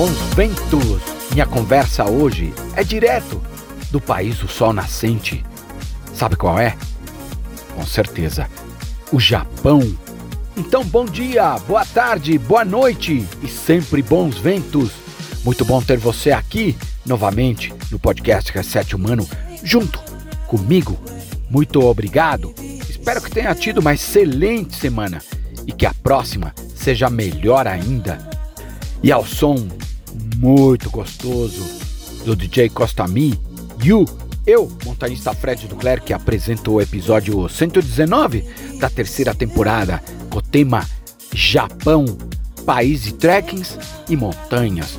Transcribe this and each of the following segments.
Bons ventos! Minha conversa hoje é direto do país do sol nascente. Sabe qual é? Com certeza, o Japão. Então, bom dia, boa tarde, boa noite e sempre bons ventos. Muito bom ter você aqui novamente no podcast Reset Humano, junto comigo. Muito obrigado. Espero que tenha tido uma excelente semana e que a próxima seja melhor ainda. E ao som muito gostoso do DJ Costa Mi, You, eu, montanista Fred Duclerc, apresento o episódio 119 da terceira temporada com o tema Japão, país de trekkings e montanhas,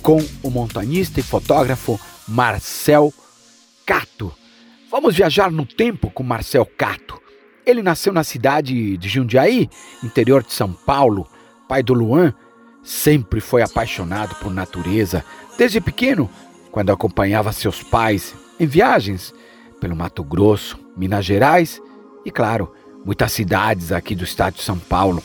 com o montanista e fotógrafo Marcel Cato. Vamos viajar no tempo com Marcel Cato. Ele nasceu na cidade de Jundiaí, interior de São Paulo, pai do Luan, sempre foi apaixonado por natureza. Desde pequeno, quando acompanhava seus pais em viagens pelo Mato Grosso, Minas Gerais e, claro, muitas cidades aqui do estado de São Paulo.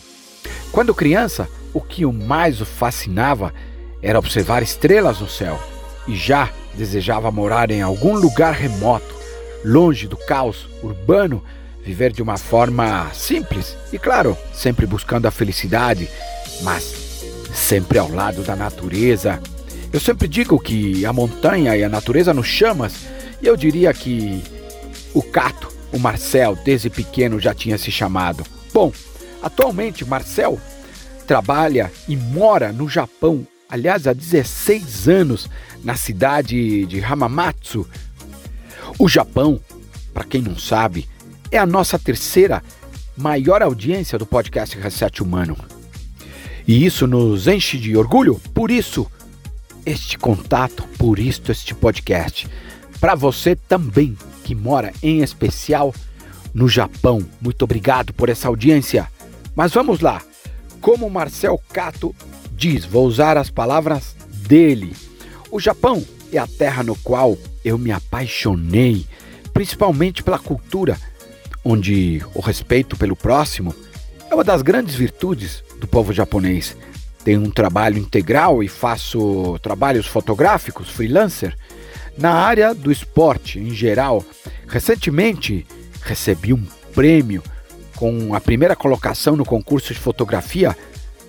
Quando criança, o que mais o fascinava era observar estrelas no céu e já desejava morar em algum lugar remoto, longe do caos urbano, viver de uma forma simples e, claro, sempre buscando a felicidade, mas sempre ao lado da natureza. Eu sempre digo que a montanha e a natureza nos chamas, e eu diria que o Cato, o Marcel, desde pequeno já tinha se chamado. Bom, atualmente Marcel trabalha e mora no Japão, aliás, há 16 anos, na cidade de Hamamatsu. O Japão, para quem não sabe, é a nossa terceira maior audiência do podcast Reset Humano. E isso nos enche de orgulho, por isso este contato, por isso este podcast. Para você também que mora em especial no Japão, muito obrigado por essa audiência. Mas vamos lá. Como Marcel Cato diz, vou usar as palavras dele. O Japão é a terra no qual eu me apaixonei, principalmente pela cultura, onde o respeito pelo próximo é uma das grandes virtudes do povo japonês. Tenho um trabalho integral e faço trabalhos fotográficos, freelancer, na área do esporte em geral. Recentemente recebi um prêmio com a primeira colocação no concurso de fotografia.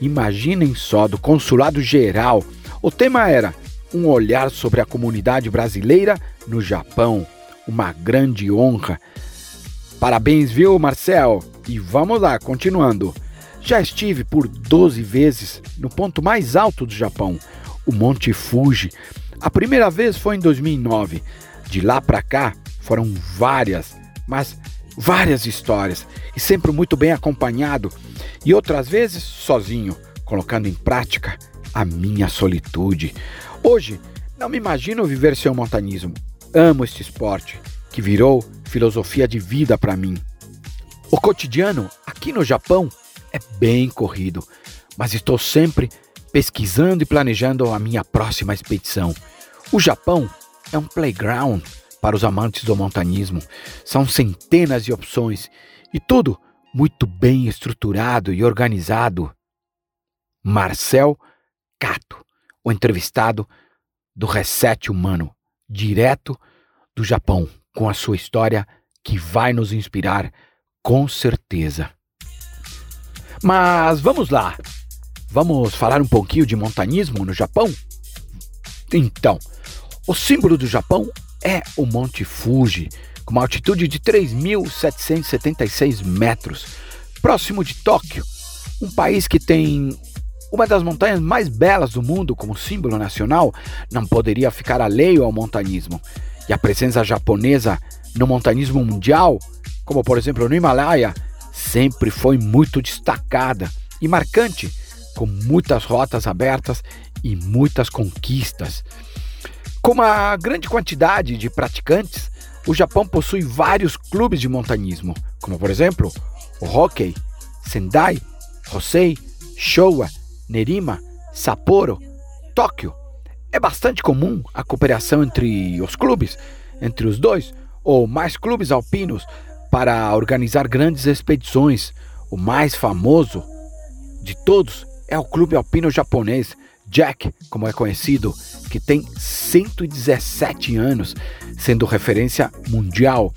Imaginem só, do Consulado Geral. O tema era Um olhar sobre a comunidade brasileira no Japão. Uma grande honra. Parabéns, viu, Marcel? E vamos lá, continuando. Já estive por 12 vezes no ponto mais alto do Japão, o Monte Fuji. A primeira vez foi em 2009. De lá para cá foram várias, mas várias histórias e sempre muito bem acompanhado e outras vezes sozinho, colocando em prática a minha solitude. Hoje não me imagino viver sem o montanismo. Amo este esporte que virou filosofia de vida para mim. O cotidiano aqui no Japão é bem corrido, mas estou sempre pesquisando e planejando a minha próxima expedição. O Japão é um playground para os amantes do montanismo. São centenas de opções e tudo muito bem estruturado e organizado. Marcel Cato, o entrevistado do Reset Humano, direto do Japão, com a sua história que vai nos inspirar com certeza. Mas vamos lá. Vamos falar um pouquinho de montanismo no Japão? Então, o símbolo do Japão é o Monte Fuji, com uma altitude de 3.776 metros, próximo de Tóquio, um país que tem uma das montanhas mais belas do mundo como símbolo nacional, não poderia ficar alheio ao montanismo. E a presença japonesa no montanismo mundial, como por exemplo no Himalaia, sempre foi muito destacada e marcante, com muitas rotas abertas e muitas conquistas. Com uma grande quantidade de praticantes, o Japão possui vários clubes de montanismo, como por exemplo o Hokkey, Sendai, Hosei, Showa, Nerima, Sapporo, Tóquio. É bastante comum a cooperação entre os clubes, entre os dois ou mais clubes alpinos para organizar grandes expedições. O mais famoso de todos é o Clube Alpino Japonês Jack, como é conhecido, que tem 117 anos, sendo referência mundial.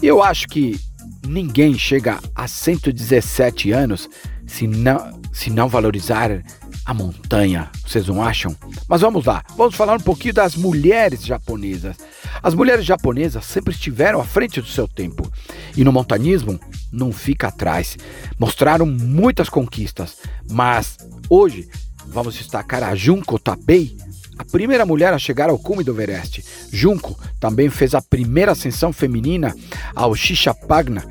Eu acho que ninguém chega a 117 anos se não, se não valorizar a montanha, vocês não acham? Mas vamos lá, vamos falar um pouquinho das mulheres japonesas. As mulheres japonesas sempre estiveram à frente do seu tempo e no montanismo não fica atrás. Mostraram muitas conquistas, mas hoje vamos destacar a Junko Tabei, a primeira mulher a chegar ao cume do Everest. Junko também fez a primeira ascensão feminina ao Shishapagna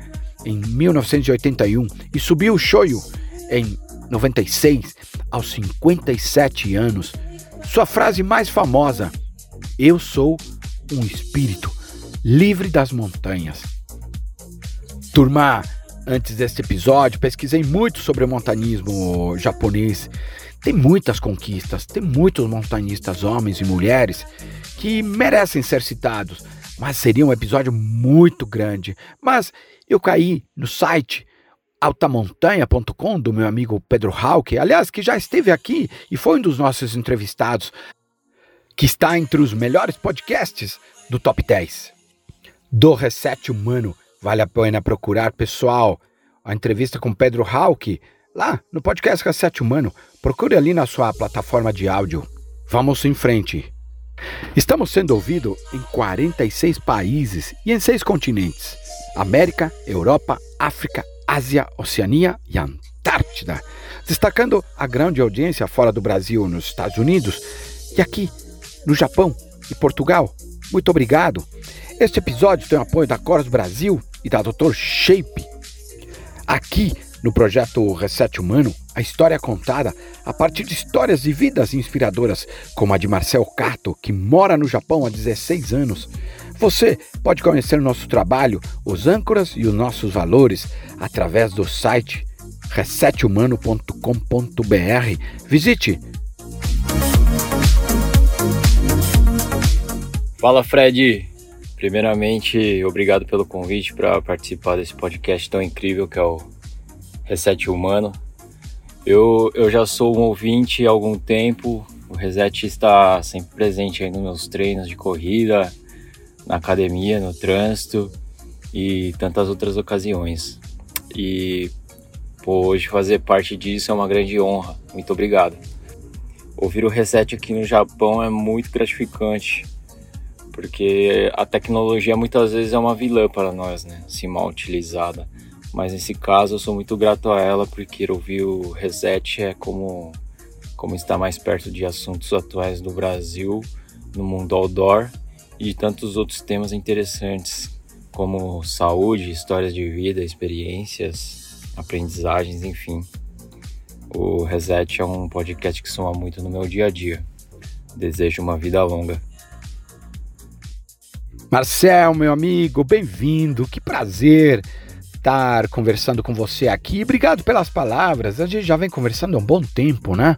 em 1981 e subiu o Shoyu em 96 aos 57 anos. Sua frase mais famosa: Eu sou um espírito livre das montanhas. Turma, antes deste episódio, pesquisei muito sobre o montanismo japonês. Tem muitas conquistas, tem muitos montanistas, homens e mulheres, que merecem ser citados, mas seria um episódio muito grande. Mas eu caí no site altamontanha.com do meu amigo Pedro Hauke, aliás, que já esteve aqui e foi um dos nossos entrevistados, que está entre os melhores podcasts do Top 10. Do Reset Humano, vale a pena procurar, pessoal, a entrevista com Pedro Hauke, lá no podcast Reset Humano, procure ali na sua plataforma de áudio. Vamos em frente. Estamos sendo ouvidos em 46 países e em seis continentes: América, Europa, África, Ásia, Oceania e Antártida, destacando a grande audiência fora do Brasil nos Estados Unidos e aqui no Japão e Portugal. Muito obrigado. Este episódio tem o apoio da Coros Brasil e da Dr. Shape. Aqui no projeto Reset Humano, a história é contada a partir de histórias de vidas inspiradoras, como a de Marcel Cato, que mora no Japão há 16 anos. Você pode conhecer o nosso trabalho, os âncoras e os nossos valores através do site resethumano.com.br. Visite! Fala Fred! Primeiramente, obrigado pelo convite para participar desse podcast tão incrível que é o Reset Humano. Eu, eu já sou um ouvinte há algum tempo, o Reset está sempre presente aí nos meus treinos de corrida, na academia, no trânsito e tantas outras ocasiões. E hoje fazer parte disso é uma grande honra. Muito obrigado. Ouvir o reset aqui no Japão é muito gratificante, porque a tecnologia muitas vezes é uma vilã para nós, né? Se mal utilizada. Mas nesse caso eu sou muito grato a ela porque ouvir o reset é como como estar mais perto de assuntos atuais do Brasil, no mundo outdoor e de tantos outros temas interessantes, como saúde, histórias de vida, experiências, aprendizagens, enfim. O Reset é um podcast que soma muito no meu dia a dia. Desejo uma vida longa. Marcel, meu amigo, bem-vindo. Que prazer estar conversando com você aqui. Obrigado pelas palavras. A gente já vem conversando há um bom tempo, né?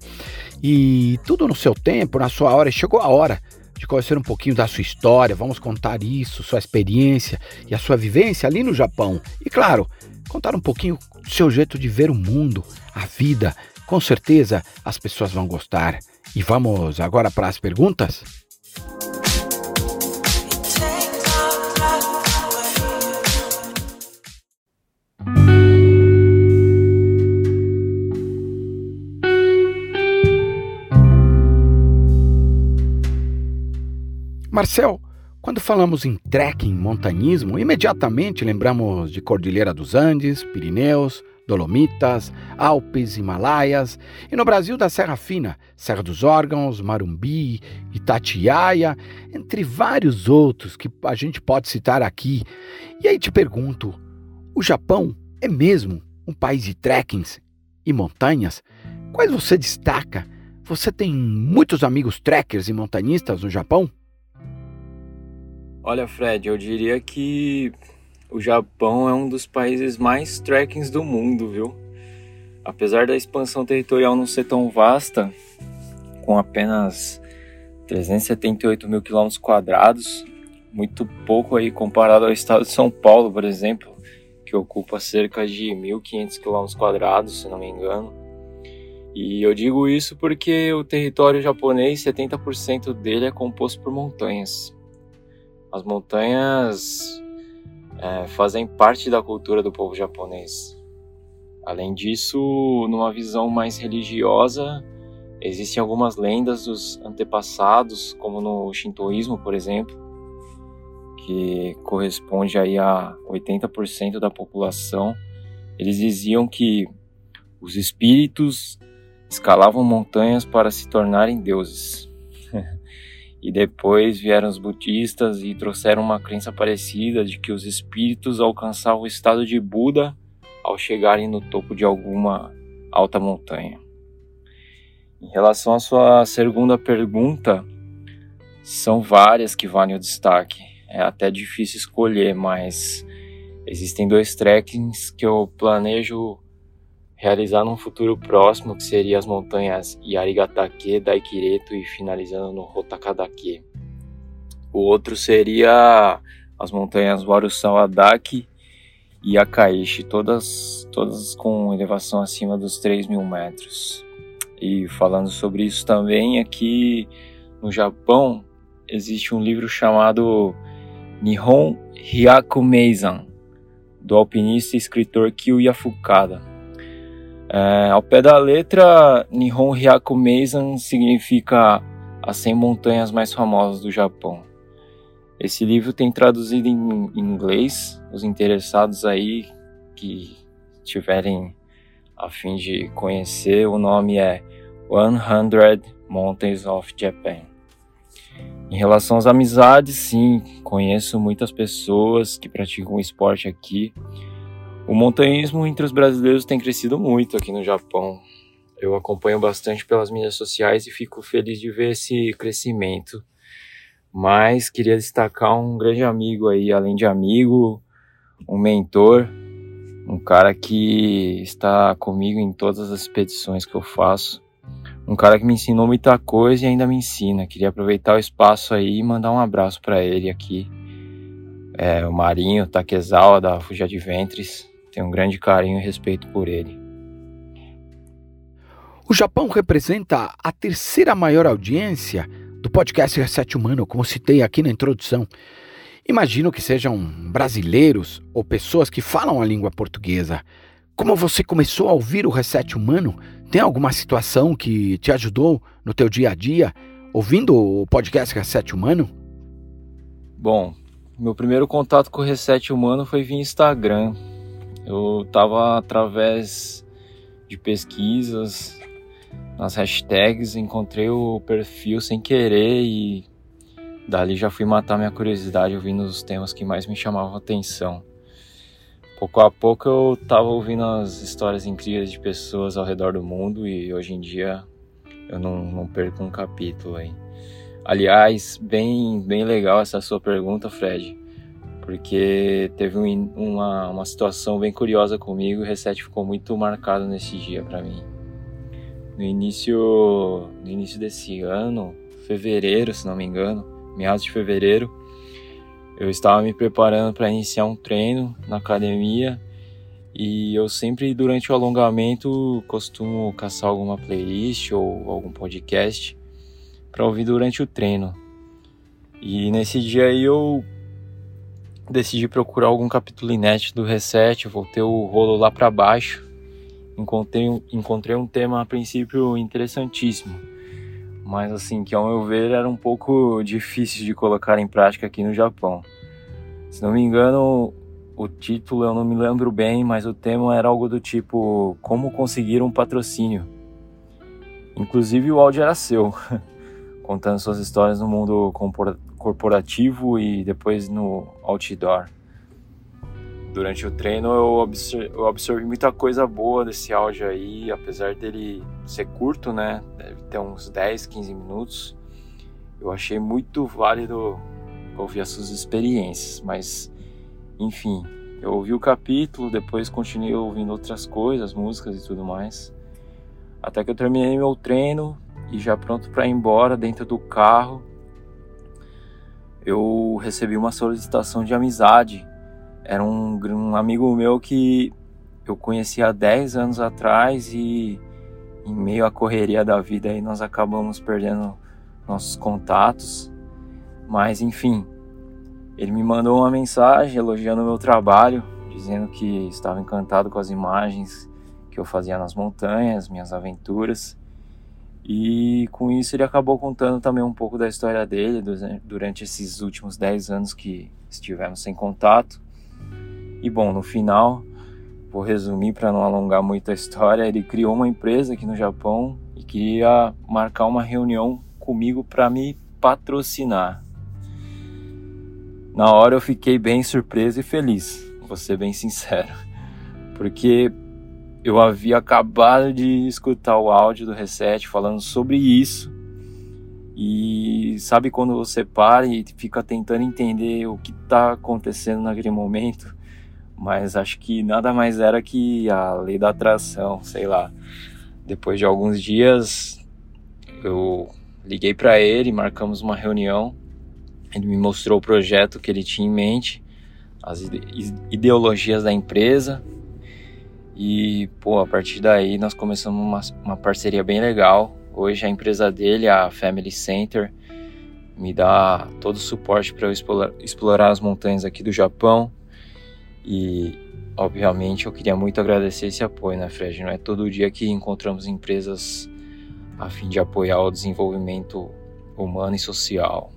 E tudo no seu tempo, na sua hora. Chegou a hora de conhecer um pouquinho da sua história, vamos contar isso, sua experiência e a sua vivência ali no Japão. E claro, contar um pouquinho do seu jeito de ver o mundo, a vida. Com certeza as pessoas vão gostar. E vamos agora para as perguntas? Marcel, quando falamos em trekking, montanismo, imediatamente lembramos de Cordilheira dos Andes, Pirineus, Dolomitas, Alpes, Himalaias e no Brasil da Serra Fina, Serra dos Órgãos, Marumbi, Itatiaia, entre vários outros que a gente pode citar aqui. E aí te pergunto, o Japão é mesmo um país de trekkings e montanhas? Quais você destaca? Você tem muitos amigos trekkers e montanistas no Japão? Olha, Fred, eu diria que o Japão é um dos países mais trekkings do mundo, viu? Apesar da expansão territorial não ser tão vasta, com apenas 378 mil quilômetros quadrados, muito pouco aí comparado ao estado de São Paulo, por exemplo, que ocupa cerca de 1.500 quilômetros quadrados, se não me engano. E eu digo isso porque o território japonês, 70% dele é composto por montanhas. As montanhas é, fazem parte da cultura do povo japonês. Além disso, numa visão mais religiosa, existem algumas lendas dos antepassados, como no shintoísmo, por exemplo, que corresponde aí a 80% da população. Eles diziam que os espíritos escalavam montanhas para se tornarem deuses. E depois vieram os budistas e trouxeram uma crença parecida de que os espíritos alcançavam o estado de Buda ao chegarem no topo de alguma alta montanha. Em relação à sua segunda pergunta, são várias que valem o destaque. É até difícil escolher, mas existem dois trekkings que eu planejo realizar num futuro próximo, que seria as montanhas Yarigatake, Daikireto e finalizando no Hotakadake. O outro seria as montanhas Warusawadaki e Akaishi, todas, todas com elevação acima dos 3 mil metros. E falando sobre isso também, aqui no Japão existe um livro chamado Nihon Hyaku Meizan, do alpinista e escritor Kiyo Fukada é, ao pé da letra, Nihon Hyaku Meizan significa as 100 montanhas mais famosas do Japão. Esse livro tem traduzido em inglês. Os interessados aí que tiverem a fim de conhecer, o nome é 100 Mountains of Japan. Em relação às amizades, sim, conheço muitas pessoas que praticam esporte aqui. O montanhismo entre os brasileiros tem crescido muito aqui no Japão. Eu acompanho bastante pelas mídias sociais e fico feliz de ver esse crescimento. Mas queria destacar um grande amigo aí, além de amigo, um mentor, um cara que está comigo em todas as expedições que eu faço. Um cara que me ensinou muita coisa e ainda me ensina. Queria aproveitar o espaço aí e mandar um abraço para ele aqui. É, o Marinho Takezawa da Fuja de Ventres. Tenho um grande carinho e respeito por ele. O Japão representa a terceira maior audiência do podcast Reset Humano, como citei aqui na introdução. Imagino que sejam brasileiros ou pessoas que falam a língua portuguesa. Como você começou a ouvir o Reset Humano? Tem alguma situação que te ajudou no teu dia a dia ouvindo o podcast Reset Humano? Bom, meu primeiro contato com o Reset Humano foi via Instagram. Eu estava através de pesquisas nas hashtags, encontrei o perfil sem querer e dali já fui matar minha curiosidade ouvindo os temas que mais me chamavam atenção. Pouco a pouco eu estava ouvindo as histórias incríveis de pessoas ao redor do mundo e hoje em dia eu não, não perco um capítulo aí. Aliás, bem, bem legal essa sua pergunta, Fred porque teve um, uma, uma situação bem curiosa comigo e o reset ficou muito marcado nesse dia para mim. No início, no início desse ano, fevereiro, se não me engano, meados de fevereiro, eu estava me preparando para iniciar um treino na academia e eu sempre durante o alongamento costumo caçar alguma playlist ou algum podcast para ouvir durante o treino. E nesse dia aí eu decidi procurar algum capítulo inédito do Reset, voltei o rolo lá para baixo, encontrei, encontrei um tema a princípio interessantíssimo, mas assim, que ao meu ver era um pouco difícil de colocar em prática aqui no Japão. Se não me engano, o título eu não me lembro bem, mas o tema era algo do tipo Como conseguir um patrocínio. Inclusive o áudio era seu, contando suas histórias no mundo corporativo e depois no outdoor. Durante o treino eu, observ eu absorvi muita coisa boa desse áudio aí, apesar dele ser curto, né? Deve ter uns 10, 15 minutos. Eu achei muito válido ouvir as suas experiências, mas enfim, eu ouvi o capítulo, depois continuei ouvindo outras coisas, músicas e tudo mais. Até que eu terminei meu treino e já pronto para ir embora dentro do carro, eu recebi uma solicitação de amizade. Era um, um amigo meu que eu conheci há 10 anos atrás e em meio à correria da vida aí nós acabamos perdendo nossos contatos. Mas enfim, ele me mandou uma mensagem elogiando o meu trabalho, dizendo que estava encantado com as imagens que eu fazia nas montanhas, minhas aventuras. E com isso ele acabou contando também um pouco da história dele durante esses últimos 10 anos que estivemos sem contato. E bom, no final, vou resumir para não alongar muito a história, ele criou uma empresa aqui no Japão e queria marcar uma reunião comigo para me patrocinar. Na hora eu fiquei bem surpreso e feliz, vou ser bem sincero, porque eu havia acabado de escutar o áudio do Reset falando sobre isso. E sabe quando você para e fica tentando entender o que está acontecendo naquele momento? Mas acho que nada mais era que a lei da atração, sei lá. Depois de alguns dias, eu liguei para ele, marcamos uma reunião. Ele me mostrou o projeto que ele tinha em mente, as ideologias da empresa, e, pô, a partir daí nós começamos uma, uma parceria bem legal. Hoje a empresa dele, a Family Center, me dá todo o suporte para eu explorar, explorar as montanhas aqui do Japão. E, obviamente, eu queria muito agradecer esse apoio, né, Fred? Não é todo dia que encontramos empresas a fim de apoiar o desenvolvimento humano e social.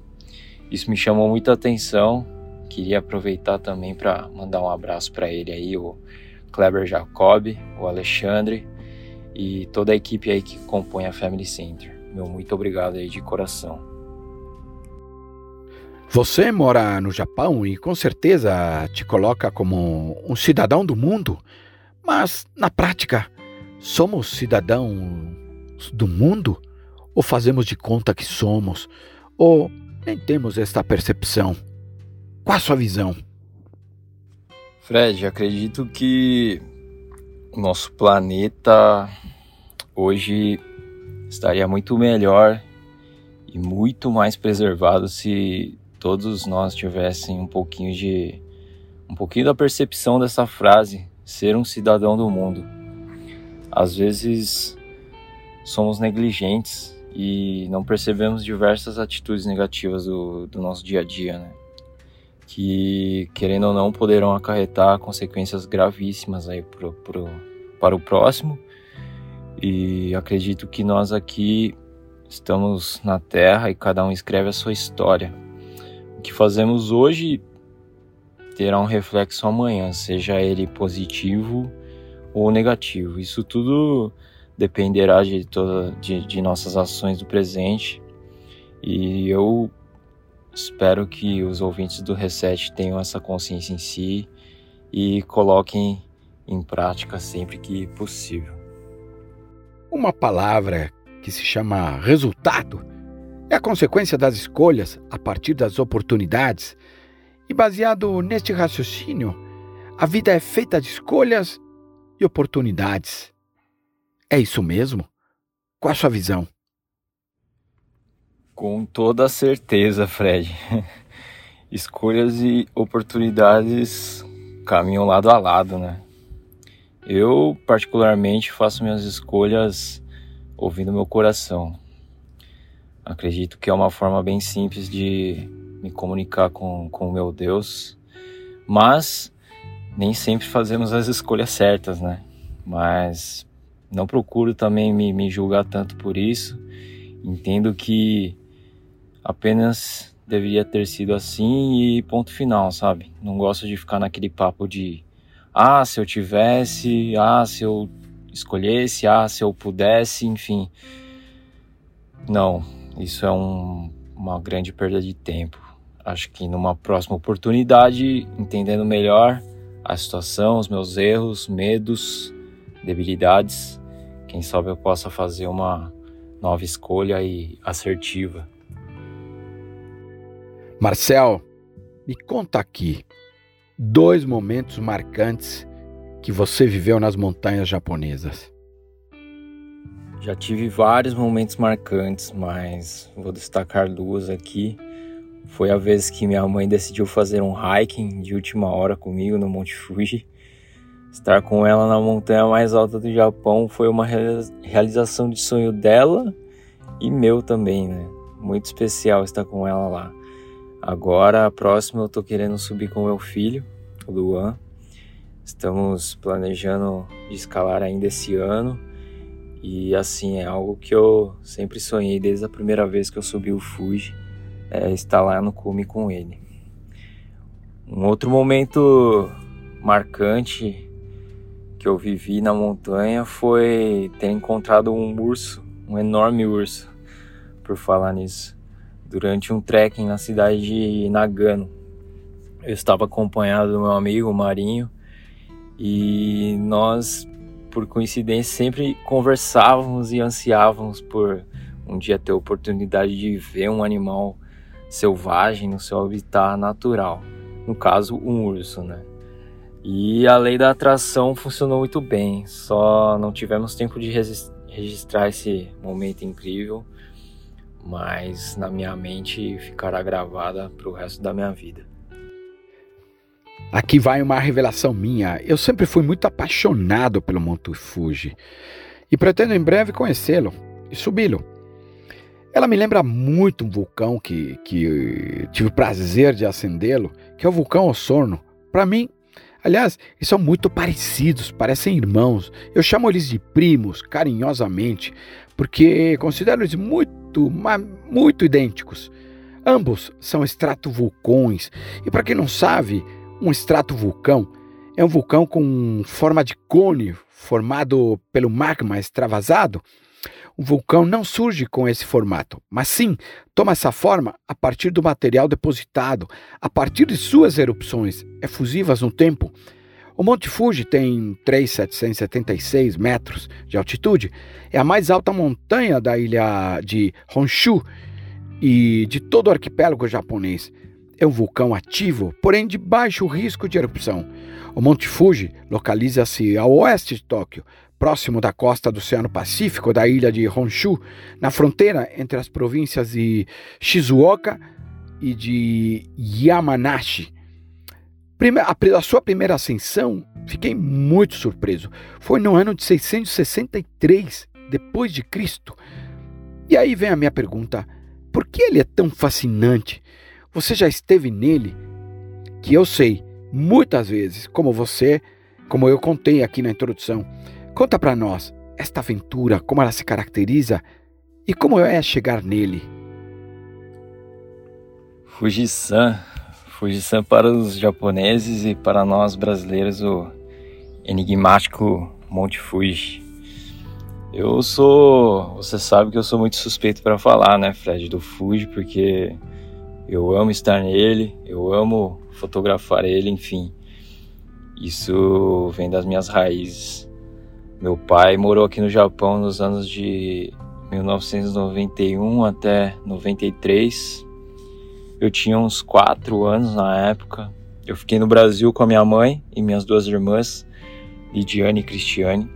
Isso me chamou muita atenção. Queria aproveitar também para mandar um abraço para ele aí, o Kleber Jacob, o Alexandre e toda a equipe aí que compõe a Family Center. Meu muito obrigado aí de coração. Você mora no Japão e com certeza te coloca como um cidadão do mundo, mas na prática, somos cidadãos do mundo? Ou fazemos de conta que somos? Ou nem temos esta percepção? Qual a sua visão? Fred, acredito que o nosso planeta hoje estaria muito melhor e muito mais preservado se todos nós tivessem um pouquinho de um pouquinho da percepção dessa frase, ser um cidadão do mundo. Às vezes somos negligentes e não percebemos diversas atitudes negativas do, do nosso dia a dia, né? Que, querendo ou não, poderão acarretar consequências gravíssimas aí pro, pro, para o próximo. E acredito que nós aqui estamos na Terra e cada um escreve a sua história. O que fazemos hoje terá um reflexo amanhã, seja ele positivo ou negativo. Isso tudo dependerá de, toda, de, de nossas ações do presente. E eu Espero que os ouvintes do Reset tenham essa consciência em si e coloquem em prática sempre que possível. Uma palavra que se chama resultado é a consequência das escolhas a partir das oportunidades. E baseado neste raciocínio, a vida é feita de escolhas e oportunidades. É isso mesmo? Qual a sua visão? Com toda certeza, Fred. Escolhas e oportunidades caminham lado a lado, né? Eu, particularmente, faço minhas escolhas ouvindo meu coração. Acredito que é uma forma bem simples de me comunicar com o meu Deus, mas nem sempre fazemos as escolhas certas, né? Mas não procuro também me, me julgar tanto por isso. Entendo que apenas deveria ter sido assim e ponto final, sabe? Não gosto de ficar naquele papo de ah, se eu tivesse, ah, se eu escolhesse, ah, se eu pudesse, enfim. Não, isso é um, uma grande perda de tempo. Acho que numa próxima oportunidade, entendendo melhor a situação, os meus erros, medos, debilidades, quem sabe eu possa fazer uma nova escolha e assertiva. Marcel, me conta aqui dois momentos marcantes que você viveu nas montanhas japonesas. Já tive vários momentos marcantes, mas vou destacar duas aqui. Foi a vez que minha mãe decidiu fazer um hiking de última hora comigo no Monte Fuji. Estar com ela na montanha mais alta do Japão foi uma realização de sonho dela e meu também, né? Muito especial estar com ela lá. Agora, a próxima eu tô querendo subir com meu filho, o Luan. Estamos planejando de escalar ainda esse ano. E assim, é algo que eu sempre sonhei desde a primeira vez que eu subi o Fuji, é estar lá no cume com ele. Um outro momento marcante que eu vivi na montanha foi ter encontrado um urso, um enorme urso, por falar nisso, durante um trekking na cidade de Nagano. Eu estava acompanhado do meu amigo Marinho e nós, por coincidência, sempre conversávamos e ansiávamos por um dia ter a oportunidade de ver um animal selvagem no seu habitat natural no caso, um urso, né? E a lei da atração funcionou muito bem, só não tivemos tempo de registrar esse momento incrível, mas na minha mente ficará gravada para o resto da minha vida. Aqui vai uma revelação minha. Eu sempre fui muito apaixonado pelo Monte Fuji e pretendo em breve conhecê-lo e subi-lo. Ela me lembra muito um vulcão que, que tive o prazer de acendê-lo, que é o vulcão Osorno. Para mim, aliás, eles são muito parecidos, parecem irmãos. Eu chamo eles de primos, carinhosamente, porque considero eles muito, muito idênticos. Ambos são estratovulcões, e para quem não sabe, um estratovulcão é um vulcão com forma de cone formado pelo magma extravasado o vulcão não surge com esse formato, mas sim toma essa forma a partir do material depositado, a partir de suas erupções efusivas no tempo. O Monte Fuji tem 3.776 metros de altitude, é a mais alta montanha da ilha de Honshu e de todo o arquipélago japonês. É um vulcão ativo, porém de baixo risco de erupção. O Monte Fuji localiza-se ao oeste de Tóquio, próximo da costa do Oceano Pacífico, da ilha de Honshu, na fronteira entre as províncias de Shizuoka e de Yamanashi. A sua primeira ascensão, fiquei muito surpreso. Foi no ano de 663 depois de Cristo. E aí vem a minha pergunta: por que ele é tão fascinante? Você já esteve nele? Que eu sei, muitas vezes, como você, como eu contei aqui na introdução, Conta para nós esta aventura, como ela se caracteriza e como é chegar nele. Fujisan. Fujisan para os japoneses e para nós brasileiros o enigmático Monte Fuji. Eu sou, você sabe que eu sou muito suspeito para falar, né, Fred, do Fuji, porque eu amo estar nele, eu amo fotografar ele, enfim. Isso vem das minhas raízes. Meu pai morou aqui no Japão nos anos de 1991 até 93. Eu tinha uns 4 anos na época. Eu fiquei no Brasil com a minha mãe e minhas duas irmãs, Lidiane e Cristiane.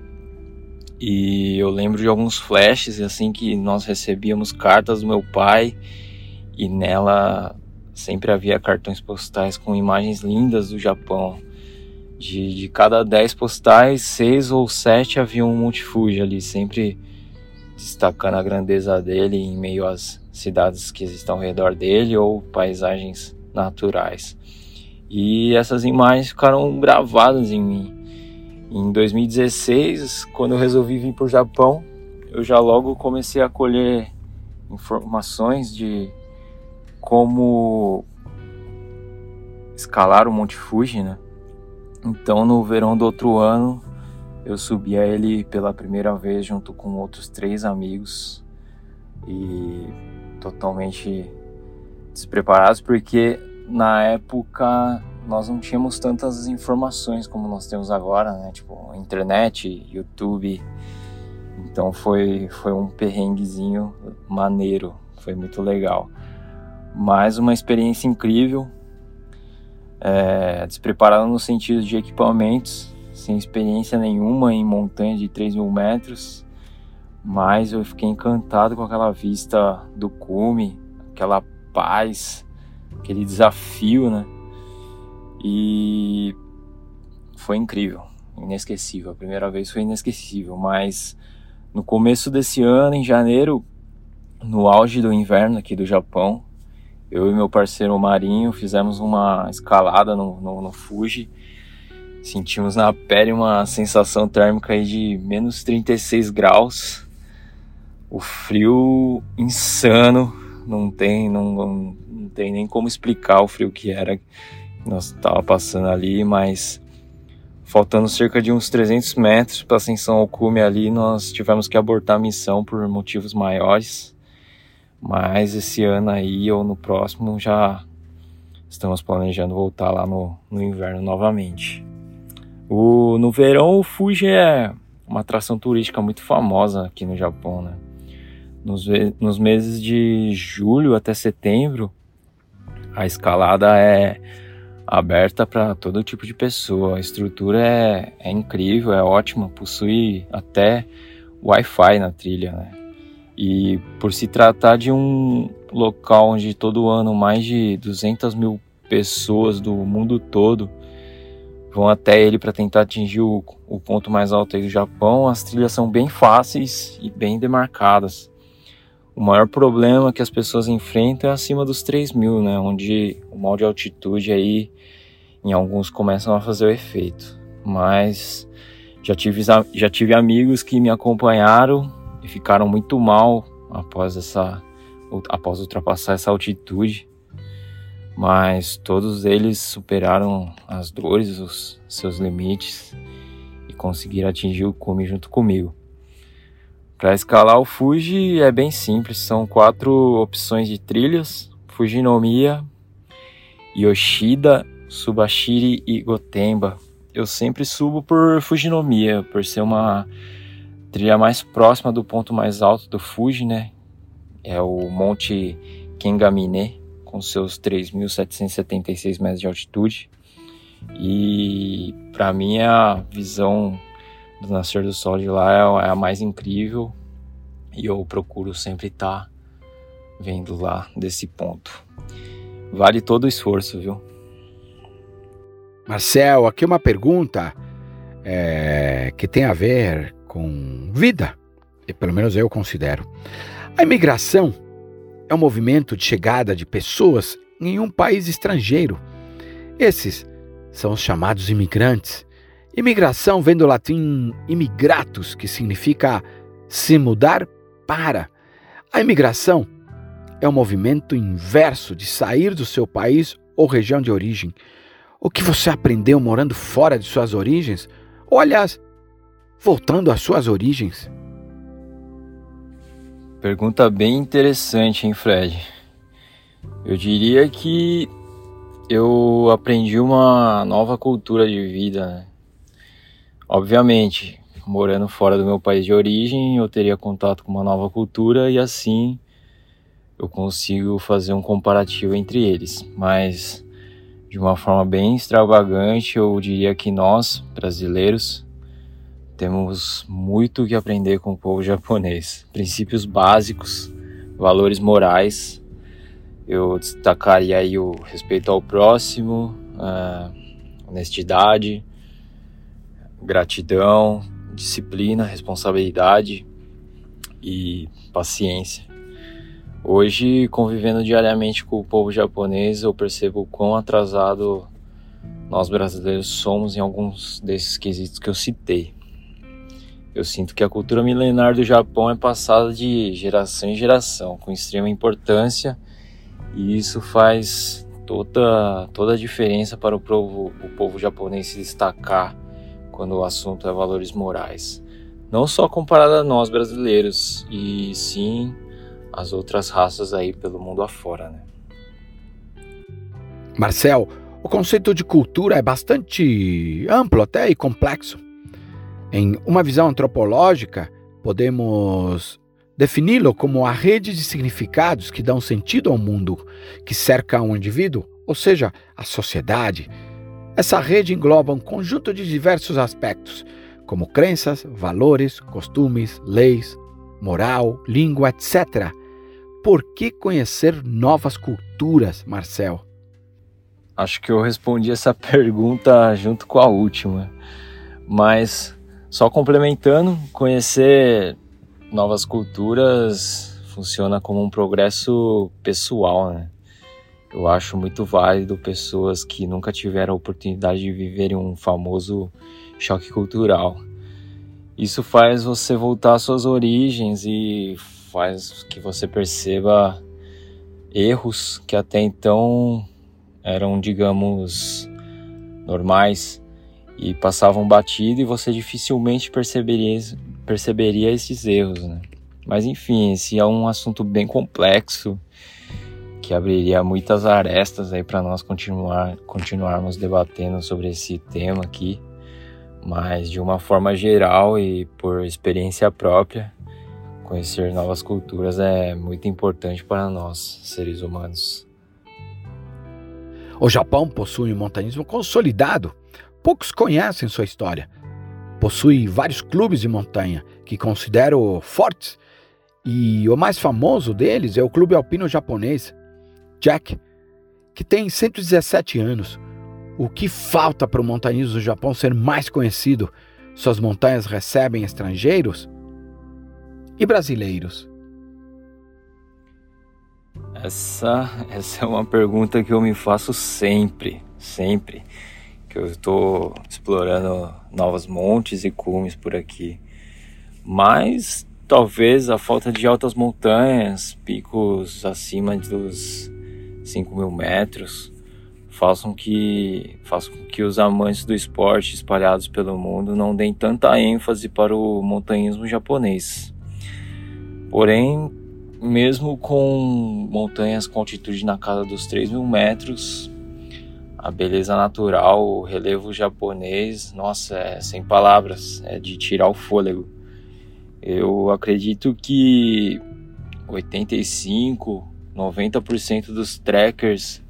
E eu lembro de alguns flashes assim que nós recebíamos cartas do meu pai e nela sempre havia cartões postais com imagens lindas do Japão de, de cada 10 postais, 6 ou 7 havia um Monte Fuji ali, sempre destacando a grandeza dele em meio às cidades que estão ao redor dele ou paisagens naturais. E essas imagens ficaram gravadas em mim. Em 2016, quando eu resolvi vir para o Japão, eu já logo comecei a colher informações de como escalar o Monte Fuji, né? Então, no verão do outro ano, eu subi a ele pela primeira vez junto com outros três amigos e totalmente despreparados, porque na época nós não tínhamos tantas informações como nós temos agora, né? Tipo, internet, YouTube. Então foi, foi um perrenguezinho maneiro, foi muito legal. Mas uma experiência incrível, é, despreparado no sentido de equipamentos, sem experiência nenhuma em montanha de 3 mil metros, mas eu fiquei encantado com aquela vista do cume, aquela paz, aquele desafio, né? E foi incrível, inesquecível. A primeira vez foi inesquecível, mas no começo desse ano, em janeiro, no auge do inverno aqui do Japão, eu e meu parceiro Marinho fizemos uma escalada no, no, no Fuji. Sentimos na pele uma sensação térmica de menos 36 graus. O frio insano, não tem, não, não, não tem nem como explicar o frio que era nós estava passando ali, mas faltando cerca de uns 300 metros para ascensão ao cume ali, nós tivemos que abortar a missão por motivos maiores. Mas esse ano aí ou no próximo já estamos planejando voltar lá no, no inverno novamente. O, no verão o Fuji é uma atração turística muito famosa aqui no Japão, né? Nos, nos meses de julho até setembro, a escalada é aberta para todo tipo de pessoa. A estrutura é, é incrível, é ótima, possui até Wi-Fi na trilha, né? E por se tratar de um local onde todo ano mais de 200 mil pessoas do mundo todo vão até ele para tentar atingir o, o ponto mais alto do Japão, as trilhas são bem fáceis e bem demarcadas. O maior problema que as pessoas enfrentam é acima dos 3 mil, né? Onde o mal de altitude aí, em alguns, começam a fazer o efeito. Mas já tive, já tive amigos que me acompanharam e ficaram muito mal após essa após ultrapassar essa altitude. Mas todos eles superaram as dores, os seus limites e conseguiram atingir o cume junto comigo. Para escalar o Fuji é bem simples, são quatro opções de trilhas: Fujinomiya, Yoshida, Subashiri e Gotemba. Eu sempre subo por Fujinomiya, por ser uma trilha mais próxima do ponto mais alto do Fuji, né? É o Monte Kengamine, com seus 3.776 metros de altitude. E para mim a visão do nascer do sol de lá é, é a mais incrível e eu procuro sempre estar tá vendo lá desse ponto. Vale todo o esforço, viu? Marcel, aqui uma pergunta é, que tem a ver com vida, e pelo menos eu considero. A imigração é um movimento de chegada de pessoas em um país estrangeiro. Esses são os chamados imigrantes Imigração vem do latim imigratus, que significa se mudar para. A imigração é um movimento inverso de sair do seu país ou região de origem. O que você aprendeu morando fora de suas origens? Ou, aliás, voltando às suas origens? Pergunta bem interessante, hein, Fred? Eu diria que eu aprendi uma nova cultura de vida, né? Obviamente, morando fora do meu país de origem, eu teria contato com uma nova cultura e assim eu consigo fazer um comparativo entre eles. Mas de uma forma bem extravagante, eu diria que nós, brasileiros, temos muito que aprender com o povo japonês. Princípios básicos, valores morais. Eu destacaria aí o respeito ao próximo, a honestidade, gratidão, disciplina, responsabilidade e paciência. Hoje, convivendo diariamente com o povo japonês, eu percebo quão atrasado nós brasileiros somos em alguns desses quesitos que eu citei. Eu sinto que a cultura milenar do Japão é passada de geração em geração, com extrema importância, e isso faz toda, toda a diferença para o povo, o povo japonês se destacar quando o assunto é valores morais. Não só comparado a nós brasileiros, e sim as outras raças aí pelo mundo afora, né? Marcel, o conceito de cultura é bastante amplo até e complexo. Em uma visão antropológica, podemos defini-lo como a rede de significados que dão sentido ao mundo que cerca um indivíduo, ou seja, a sociedade, essa rede engloba um conjunto de diversos aspectos, como crenças, valores, costumes, leis, moral, língua, etc. Por que conhecer novas culturas, Marcel? Acho que eu respondi essa pergunta junto com a última. Mas só complementando, conhecer novas culturas funciona como um progresso pessoal, né? Eu acho muito válido pessoas que nunca tiveram a oportunidade de viverem um famoso choque cultural. Isso faz você voltar às suas origens e faz que você perceba erros que até então eram, digamos, normais e passavam batido e você dificilmente perceberia, perceberia esses erros, né? Mas enfim, esse é um assunto bem complexo que abriria muitas arestas aí para nós continuar continuarmos debatendo sobre esse tema aqui, mas de uma forma geral e por experiência própria, conhecer novas culturas é muito importante para nós, seres humanos. O Japão possui um montanhismo consolidado. Poucos conhecem sua história. Possui vários clubes de montanha que considero fortes, e o mais famoso deles é o Clube Alpino Japonês, Jack, que tem 117 anos. O que falta para o montanhismo do Japão ser mais conhecido? Suas montanhas recebem estrangeiros e brasileiros? Essa, essa é uma pergunta que eu me faço sempre, sempre que eu estou explorando novos montes e cumes por aqui. Mas talvez a falta de altas montanhas, picos acima dos 5 mil metros, façam que, façam que os amantes do esporte espalhados pelo mundo não deem tanta ênfase para o montanhismo japonês. Porém, mesmo com montanhas com altitude na casa dos 3 mil metros, a beleza natural, o relevo japonês, nossa, é sem palavras, é de tirar o fôlego. Eu acredito que 85, 90% dos trekkers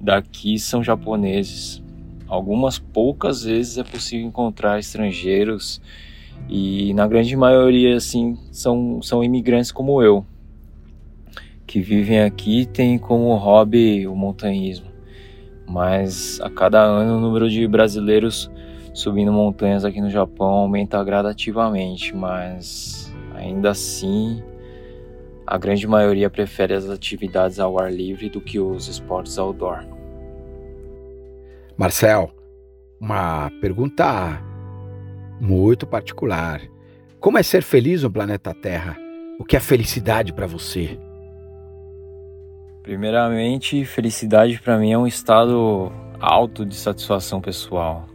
daqui são japoneses. Algumas poucas vezes é possível encontrar estrangeiros e na grande maioria assim são, são imigrantes como eu que vivem aqui têm como hobby o montanhismo. Mas a cada ano o número de brasileiros subindo montanhas aqui no Japão aumenta gradativamente, mas ainda assim a grande maioria prefere as atividades ao ar livre do que os esportes outdoor. Marcel, uma pergunta muito particular. Como é ser feliz no planeta Terra? O que é felicidade para você? Primeiramente, felicidade para mim é um estado alto de satisfação pessoal,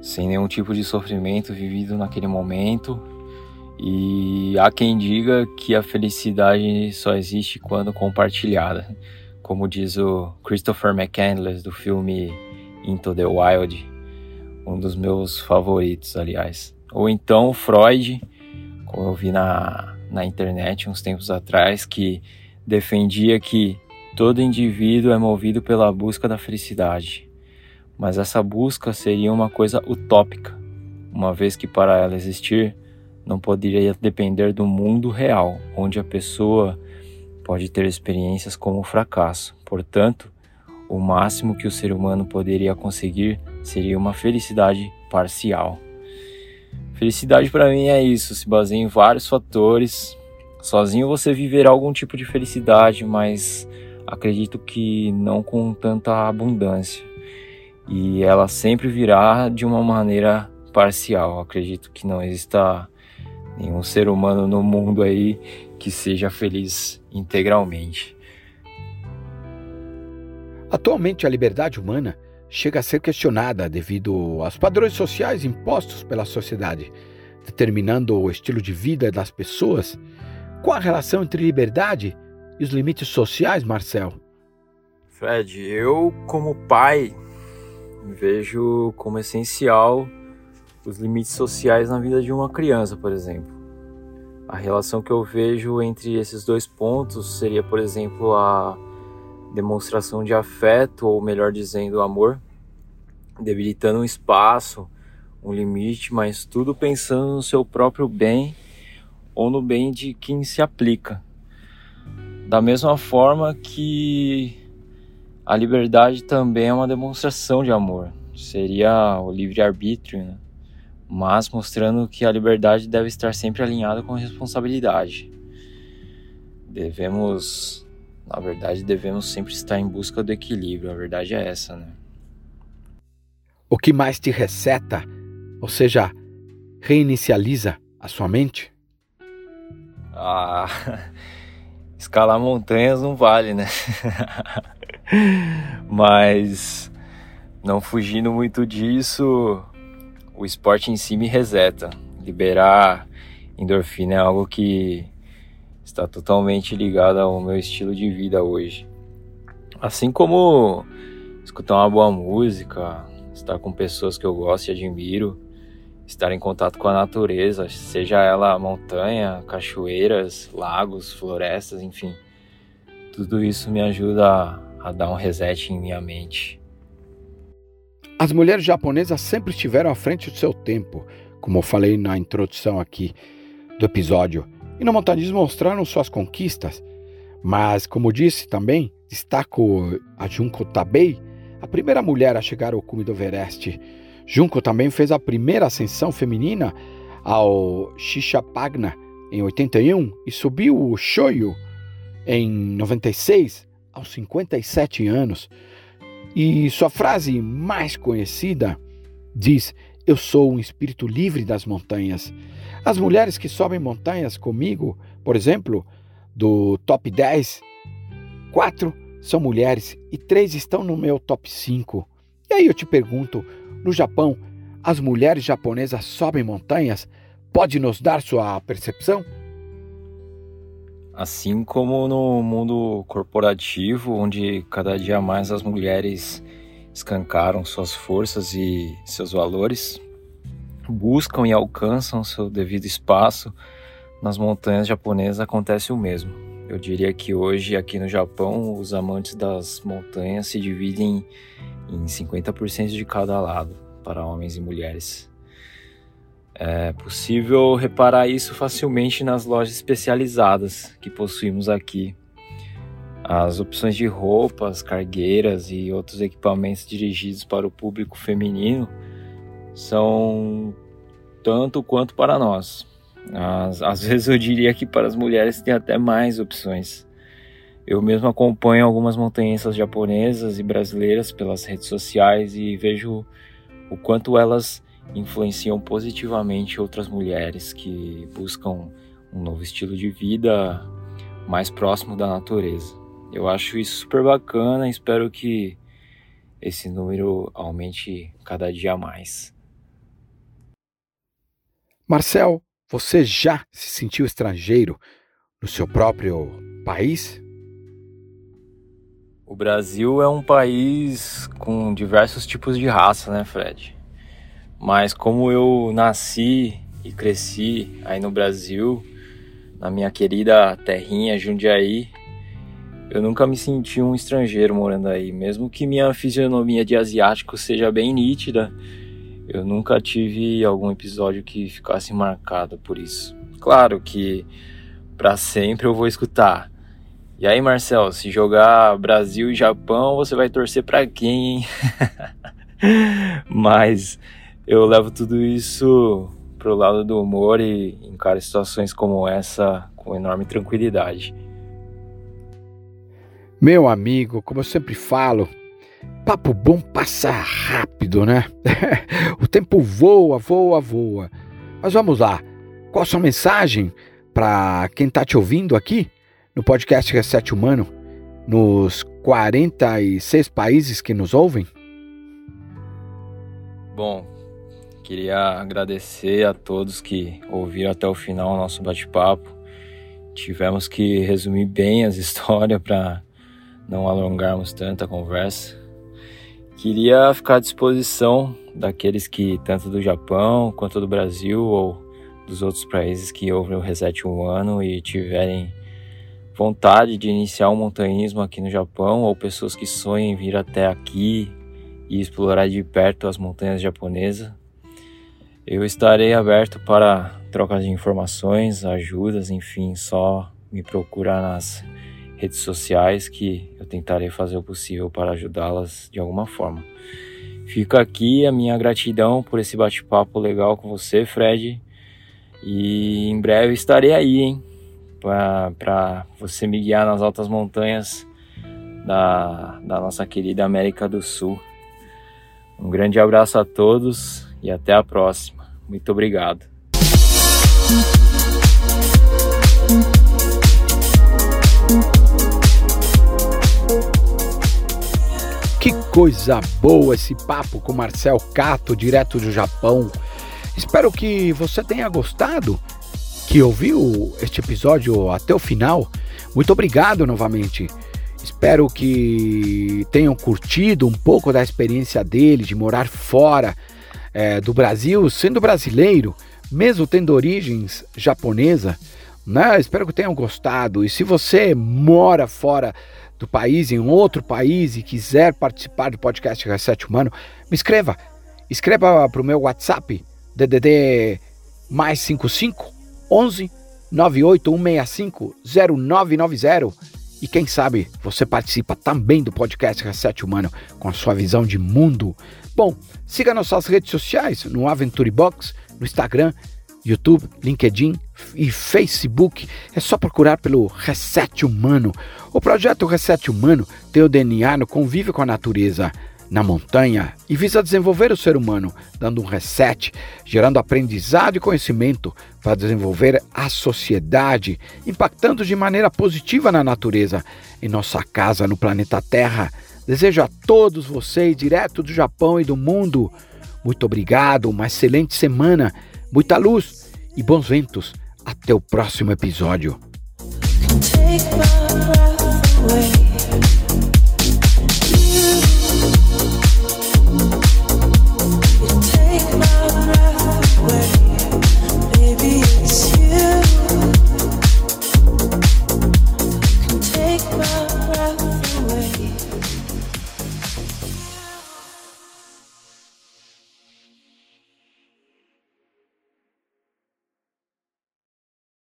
sem nenhum tipo de sofrimento vivido naquele momento. E há quem diga que a felicidade só existe quando compartilhada, como diz o Christopher McCandless do filme Into the Wild, um dos meus favoritos, aliás. Ou então Freud, como eu vi na, na internet uns tempos atrás, que defendia que todo indivíduo é movido pela busca da felicidade, mas essa busca seria uma coisa utópica, uma vez que para ela existir não poderia depender do mundo real, onde a pessoa pode ter experiências como o fracasso. Portanto, o máximo que o ser humano poderia conseguir seria uma felicidade parcial. Felicidade para mim é isso, se baseia em vários fatores, Sozinho você viverá algum tipo de felicidade, mas acredito que não com tanta abundância. E ela sempre virá de uma maneira parcial. Acredito que não exista nenhum ser humano no mundo aí que seja feliz integralmente. Atualmente, a liberdade humana chega a ser questionada devido aos padrões sociais impostos pela sociedade, determinando o estilo de vida das pessoas qual a relação entre liberdade e os limites sociais, Marcel? Fred, eu, como pai, vejo como essencial os limites sociais na vida de uma criança, por exemplo. A relação que eu vejo entre esses dois pontos seria, por exemplo, a demonstração de afeto, ou melhor dizendo, amor, debilitando um espaço, um limite, mas tudo pensando no seu próprio bem ou no bem de quem se aplica. Da mesma forma que a liberdade também é uma demonstração de amor, seria o livre-arbítrio, né? Mas mostrando que a liberdade deve estar sempre alinhada com a responsabilidade. Devemos, na verdade, devemos sempre estar em busca do equilíbrio, a verdade é essa, né? O que mais te reseta, ou seja, reinicializa a sua mente? Ah, escalar montanhas não vale, né? Mas não fugindo muito disso, o esporte em si me reseta. Liberar endorfina é algo que está totalmente ligado ao meu estilo de vida hoje. Assim como escutar uma boa música, estar com pessoas que eu gosto e admiro, estar em contato com a natureza, seja ela montanha, cachoeiras, lagos, florestas, enfim. Tudo isso me ajuda a, dar um reset em minha mente. As mulheres japonesas sempre estiveram à frente do seu tempo, como eu falei na introdução aqui do episódio, e no montanismo mostraram suas conquistas. Mas, como disse também, destaco a Junko Tabei, a primeira mulher a chegar ao cume do Everest. Junko também fez a primeira ascensão feminina ao Shishapagna em 81 e subiu o Shoyu em 96 aos 57 anos. E sua frase mais conhecida diz: Eu sou um espírito livre das montanhas. As mulheres que sobem montanhas comigo, por exemplo, do top 10, quatro são mulheres e três estão no meu top 5. E aí eu te pergunto: no Japão, as mulheres japonesas sobem montanhas? Pode nos dar sua percepção? Assim como no mundo corporativo, onde cada dia mais as mulheres escancaram suas forças e seus valores, buscam e alcançam seu devido espaço, nas montanhas japonesas acontece o mesmo. Eu diria que hoje aqui no Japão os amantes das montanhas se dividem em 50% de cada lado, para homens e mulheres. É possível reparar isso facilmente nas lojas especializadas que possuímos aqui. As opções de roupas, cargueiras e outros equipamentos dirigidos para o público feminino são tanto quanto para nós. Às, às vezes eu diria que para as mulheres tem até mais opções. Eu mesmo acompanho algumas montanhistas japonesas e brasileiras pelas redes sociais e vejo o quanto elas influenciam positivamente outras mulheres que buscam um novo estilo de vida mais próximo da natureza. Eu acho isso super bacana e espero que esse número aumente cada dia mais. Marcel, você já se sentiu estrangeiro no seu próprio país? O Brasil é um país com diversos tipos de raça, né, Fred? Mas como eu nasci e cresci aí no Brasil, na minha querida terrinha Jundiaí, eu nunca me senti um estrangeiro morando aí, mesmo que minha fisionomia de asiático seja bem nítida. Eu nunca tive algum episódio que ficasse marcado por isso. Claro que para sempre eu vou escutar. E aí, Marcel, se jogar Brasil e Japão, você vai torcer para quem, hein? Mas eu levo tudo isso pro lado do humor e encaro situações como essa com enorme tranquilidade. Meu amigo, como eu sempre falo, papo bom passa rápido, né? o tempo voa, voa, voa. Mas vamos lá. Qual a sua mensagem para quem está te ouvindo aqui no podcast Reset Humano, nos 46 países que nos ouvem? Bom, Queria agradecer a todos que ouviram até o final o nosso bate-papo. Tivemos que resumir bem as histórias para não alongarmos tanta conversa. Queria ficar à disposição daqueles que, tanto do Japão quanto do Brasil ou dos outros países que ouvem o Reset Humano e tiverem vontade de iniciar um montanhismo aqui no Japão ou pessoas que sonhem vir até aqui e explorar de perto as montanhas japonesas. Eu estarei aberto para trocas de informações, ajudas, enfim, só me procurar nas redes sociais que eu tentarei fazer o possível para ajudá-las de alguma forma. Fica aqui a minha gratidão por esse bate-papo legal com você, Fred. E em breve estarei aí, hein? Para você me guiar nas altas montanhas da, da nossa querida América do Sul. Um grande abraço a todos e até a próxima. Muito obrigado. Que coisa boa esse papo com Marcel Cato, direto do Japão. Espero que você tenha gostado, que ouviu este episódio até o final. Muito obrigado novamente. Espero que tenham curtido um pouco da experiência dele de morar fora é, do Brasil, sendo brasileiro, mesmo tendo origens japonesa. Né? Espero que tenham gostado. E se você mora fora do país, em outro país, e quiser participar do podcast Reset Humano, me escreva. Escreva para o meu WhatsApp, DDD mais 55 11 98165 0990 e quem sabe você participa também do podcast Reset Humano com a sua visão de mundo. Bom, siga nossas redes sociais no Aventure Box, no Instagram, YouTube, LinkedIn e Facebook. É só procurar pelo Reset Humano. O projeto Reset Humano tem o DNA no convívio com a natureza na montanha e visa desenvolver o ser humano, dando um reset, gerando aprendizado e conhecimento para desenvolver a sociedade, impactando de maneira positiva na natureza, em nossa casa no planeta Terra. Desejo a todos vocês, direto do Japão e do mundo, muito obrigado, uma excelente semana, muita luz e bons ventos. Até o próximo episódio.